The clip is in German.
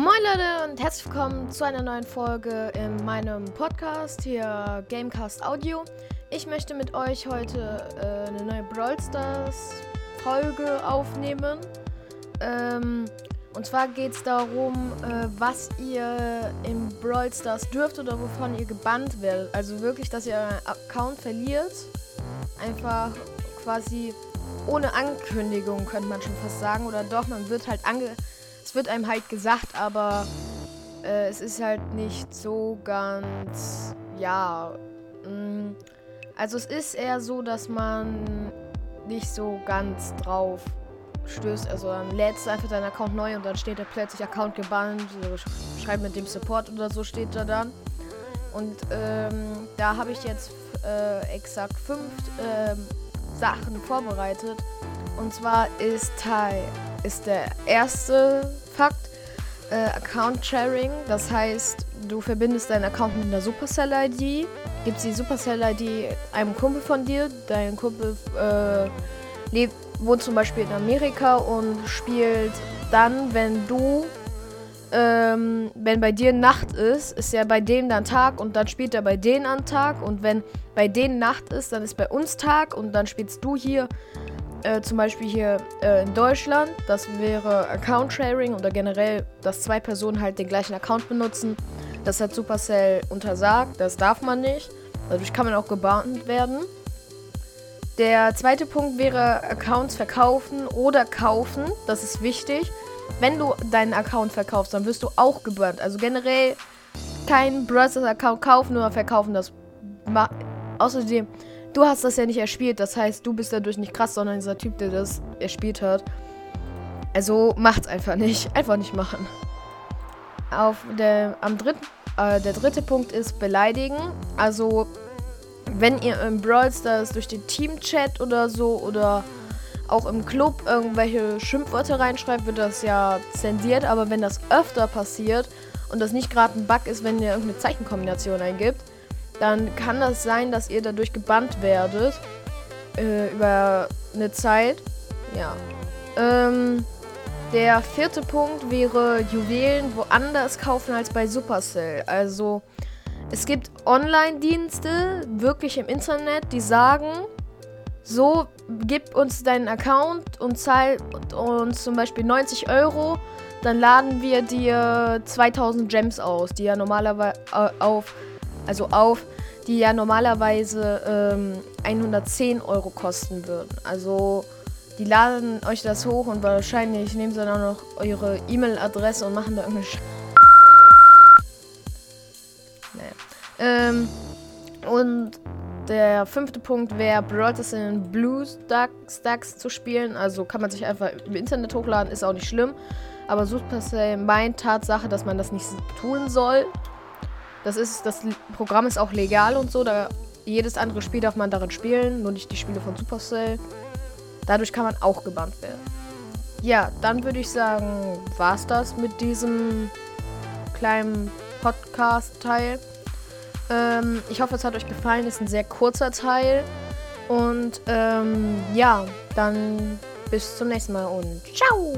Moin Leute und herzlich willkommen zu einer neuen Folge in meinem Podcast hier Gamecast Audio. Ich möchte mit euch heute äh, eine neue Brawl Stars Folge aufnehmen. Ähm, und zwar geht es darum, äh, was ihr im Brawl Stars dürft oder wovon ihr gebannt werdet. Also wirklich, dass ihr euren Account verliert. Einfach quasi ohne Ankündigung, könnte man schon fast sagen. Oder doch, man wird halt ange es wird einem halt gesagt, aber äh, es ist halt nicht so ganz, ja. Mh, mm, also es ist eher so, dass man nicht so ganz drauf stößt. Also dann lädst du einfach deinen Account neu und dann steht da plötzlich Account gebannt. So, schreib mit dem Support oder so steht da dann. Und ähm, da habe ich jetzt äh, exakt fünf ähm, Sachen vorbereitet. Und zwar ist Teil ist der erste Fakt äh, Account Sharing. Das heißt, du verbindest deinen Account mit einer Supercell ID, gibst die Supercell ID einem Kumpel von dir. Dein Kumpel äh, lebt, wohnt zum Beispiel in Amerika und spielt dann, wenn du ähm, wenn bei dir Nacht ist, ist ja bei dem dann Tag und dann spielt er bei denen an Tag. Und wenn bei denen Nacht ist, dann ist bei uns Tag und dann spielst du hier äh, zum Beispiel hier äh, in Deutschland, das wäre Account Sharing oder generell, dass zwei Personen halt den gleichen Account benutzen. Das hat Supercell untersagt, das darf man nicht. Dadurch kann man auch gebannt werden. Der zweite Punkt wäre Accounts verkaufen oder kaufen. Das ist wichtig. Wenn du deinen Account verkaufst, dann wirst du auch gebannt. Also generell kein Brothers-Account kaufen oder verkaufen. Das außerdem Du hast das ja nicht erspielt, das heißt, du bist dadurch nicht krass, sondern dieser Typ, der das erspielt hat. Also macht's einfach nicht. Einfach nicht machen. Auf der, am dritten, äh, der dritte Punkt ist beleidigen. Also, wenn ihr im Brawl Stars durch den Team-Chat oder so oder auch im Club irgendwelche Schimpfwörter reinschreibt, wird das ja zensiert. Aber wenn das öfter passiert und das nicht gerade ein Bug ist, wenn ihr irgendeine Zeichenkombination eingibt, dann kann das sein, dass ihr dadurch gebannt werdet. Äh, über eine Zeit. Ja. Ähm, der vierte Punkt wäre Juwelen woanders kaufen als bei Supercell. Also es gibt Online-Dienste, wirklich im Internet, die sagen, so, gib uns deinen Account und zahl uns zum Beispiel 90 Euro, dann laden wir dir 2000 Gems aus, die ja normalerweise auf also auf, die ja normalerweise ähm, 110 Euro kosten würden. Also die laden euch das hoch und wahrscheinlich nehmen sie dann noch eure E-Mail-Adresse und machen da irgendeine Sch naja. Ähm, und der fünfte Punkt wäre, Brawl in Blue Stacks zu spielen. Also kann man sich einfach im Internet hochladen, ist auch nicht schlimm. Aber Supercell meint Tatsache, dass man das nicht tun soll. Das ist, das Programm ist auch legal und so. Da jedes andere Spiel darf man darin spielen, nur nicht die Spiele von Supercell. Dadurch kann man auch gebannt werden. Ja, dann würde ich sagen, war's das mit diesem kleinen Podcast-Teil. Ähm, ich hoffe, es hat euch gefallen. Ist ein sehr kurzer Teil. Und ähm, ja, dann bis zum nächsten Mal und ciao!